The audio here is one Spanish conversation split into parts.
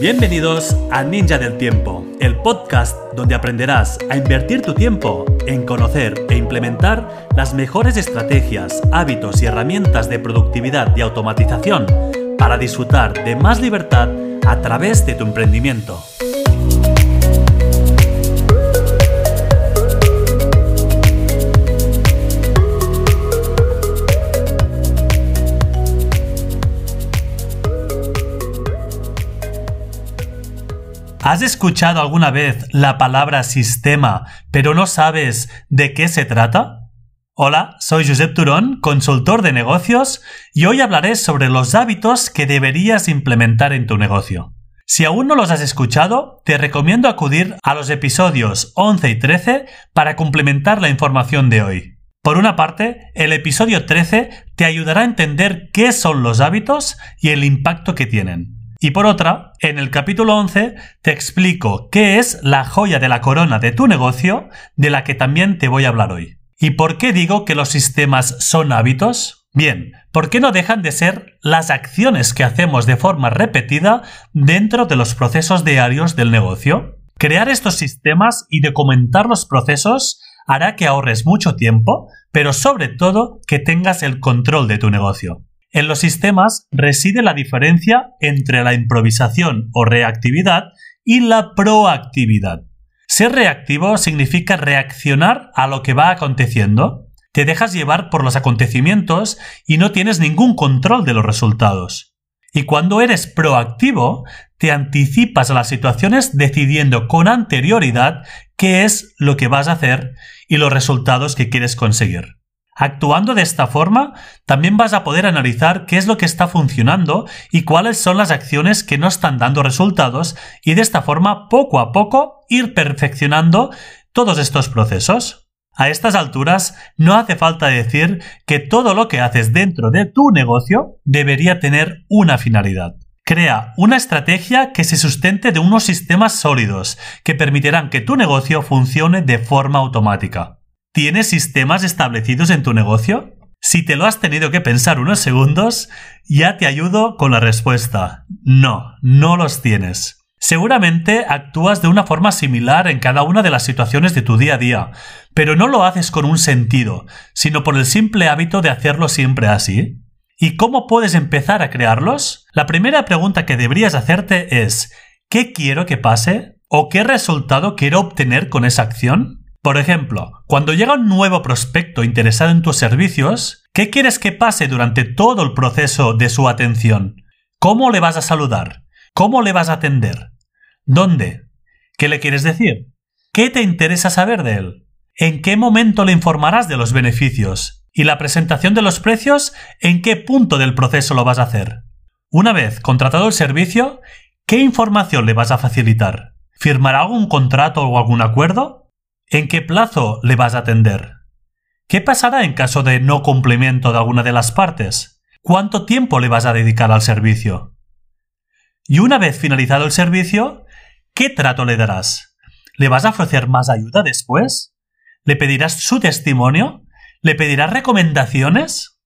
Bienvenidos a Ninja del Tiempo, el podcast donde aprenderás a invertir tu tiempo en conocer e implementar las mejores estrategias, hábitos y herramientas de productividad y automatización para disfrutar de más libertad a través de tu emprendimiento. ¿Has escuchado alguna vez la palabra sistema, pero no sabes de qué se trata? Hola, soy Josep Turón, consultor de negocios, y hoy hablaré sobre los hábitos que deberías implementar en tu negocio. Si aún no los has escuchado, te recomiendo acudir a los episodios 11 y 13 para complementar la información de hoy. Por una parte, el episodio 13 te ayudará a entender qué son los hábitos y el impacto que tienen. Y por otra, en el capítulo 11 te explico qué es la joya de la corona de tu negocio, de la que también te voy a hablar hoy. ¿Y por qué digo que los sistemas son hábitos? Bien, ¿por qué no dejan de ser las acciones que hacemos de forma repetida dentro de los procesos diarios del negocio? Crear estos sistemas y documentar los procesos hará que ahorres mucho tiempo, pero sobre todo que tengas el control de tu negocio. En los sistemas reside la diferencia entre la improvisación o reactividad y la proactividad. Ser reactivo significa reaccionar a lo que va aconteciendo. Te dejas llevar por los acontecimientos y no tienes ningún control de los resultados. Y cuando eres proactivo, te anticipas a las situaciones decidiendo con anterioridad qué es lo que vas a hacer y los resultados que quieres conseguir. Actuando de esta forma, también vas a poder analizar qué es lo que está funcionando y cuáles son las acciones que no están dando resultados y de esta forma poco a poco ir perfeccionando todos estos procesos. A estas alturas no hace falta decir que todo lo que haces dentro de tu negocio debería tener una finalidad. Crea una estrategia que se sustente de unos sistemas sólidos que permitirán que tu negocio funcione de forma automática. ¿Tienes sistemas establecidos en tu negocio? Si te lo has tenido que pensar unos segundos, ya te ayudo con la respuesta. No, no los tienes. Seguramente actúas de una forma similar en cada una de las situaciones de tu día a día, pero no lo haces con un sentido, sino por el simple hábito de hacerlo siempre así. ¿Y cómo puedes empezar a crearlos? La primera pregunta que deberías hacerte es ¿qué quiero que pase? ¿O qué resultado quiero obtener con esa acción? Por ejemplo, cuando llega un nuevo prospecto interesado en tus servicios, ¿qué quieres que pase durante todo el proceso de su atención? ¿Cómo le vas a saludar? ¿Cómo le vas a atender? ¿Dónde? ¿Qué le quieres decir? ¿Qué te interesa saber de él? ¿En qué momento le informarás de los beneficios? ¿Y la presentación de los precios? ¿En qué punto del proceso lo vas a hacer? Una vez contratado el servicio, ¿qué información le vas a facilitar? ¿Firmará algún contrato o algún acuerdo? ¿En qué plazo le vas a atender? ¿Qué pasará en caso de no cumplimiento de alguna de las partes? ¿Cuánto tiempo le vas a dedicar al servicio? Y una vez finalizado el servicio, ¿qué trato le darás? ¿Le vas a ofrecer más ayuda después? ¿Le pedirás su testimonio? ¿Le pedirás recomendaciones?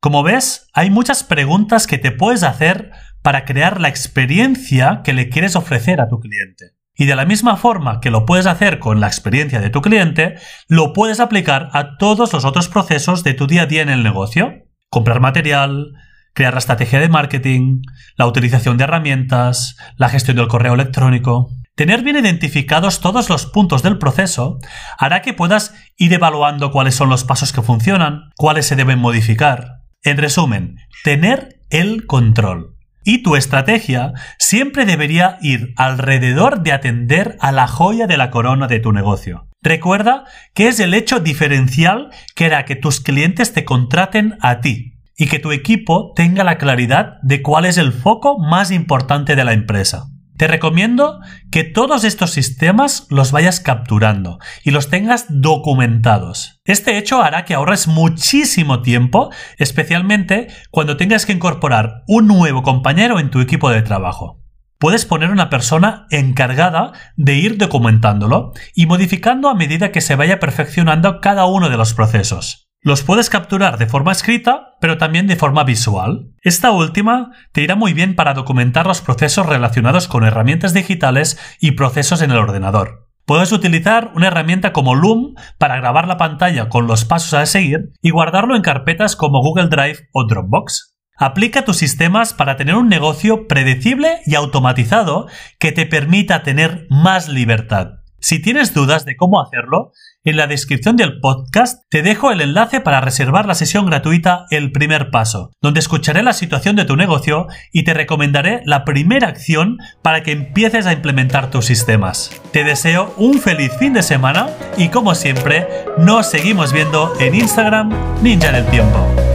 Como ves, hay muchas preguntas que te puedes hacer para crear la experiencia que le quieres ofrecer a tu cliente. Y de la misma forma que lo puedes hacer con la experiencia de tu cliente, lo puedes aplicar a todos los otros procesos de tu día a día en el negocio. Comprar material, crear la estrategia de marketing, la utilización de herramientas, la gestión del correo electrónico. Tener bien identificados todos los puntos del proceso hará que puedas ir evaluando cuáles son los pasos que funcionan, cuáles se deben modificar. En resumen, tener el control. Y tu estrategia siempre debería ir alrededor de atender a la joya de la corona de tu negocio. Recuerda que es el hecho diferencial que hará que tus clientes te contraten a ti y que tu equipo tenga la claridad de cuál es el foco más importante de la empresa. Te recomiendo que todos estos sistemas los vayas capturando y los tengas documentados. Este hecho hará que ahorres muchísimo tiempo, especialmente cuando tengas que incorporar un nuevo compañero en tu equipo de trabajo. Puedes poner una persona encargada de ir documentándolo y modificando a medida que se vaya perfeccionando cada uno de los procesos. Los puedes capturar de forma escrita, pero también de forma visual. Esta última te irá muy bien para documentar los procesos relacionados con herramientas digitales y procesos en el ordenador. Puedes utilizar una herramienta como Loom para grabar la pantalla con los pasos a seguir y guardarlo en carpetas como Google Drive o Dropbox. Aplica tus sistemas para tener un negocio predecible y automatizado que te permita tener más libertad. Si tienes dudas de cómo hacerlo, en la descripción del podcast te dejo el enlace para reservar la sesión gratuita El primer paso, donde escucharé la situación de tu negocio y te recomendaré la primera acción para que empieces a implementar tus sistemas. Te deseo un feliz fin de semana y como siempre, nos seguimos viendo en Instagram Ninja del Tiempo.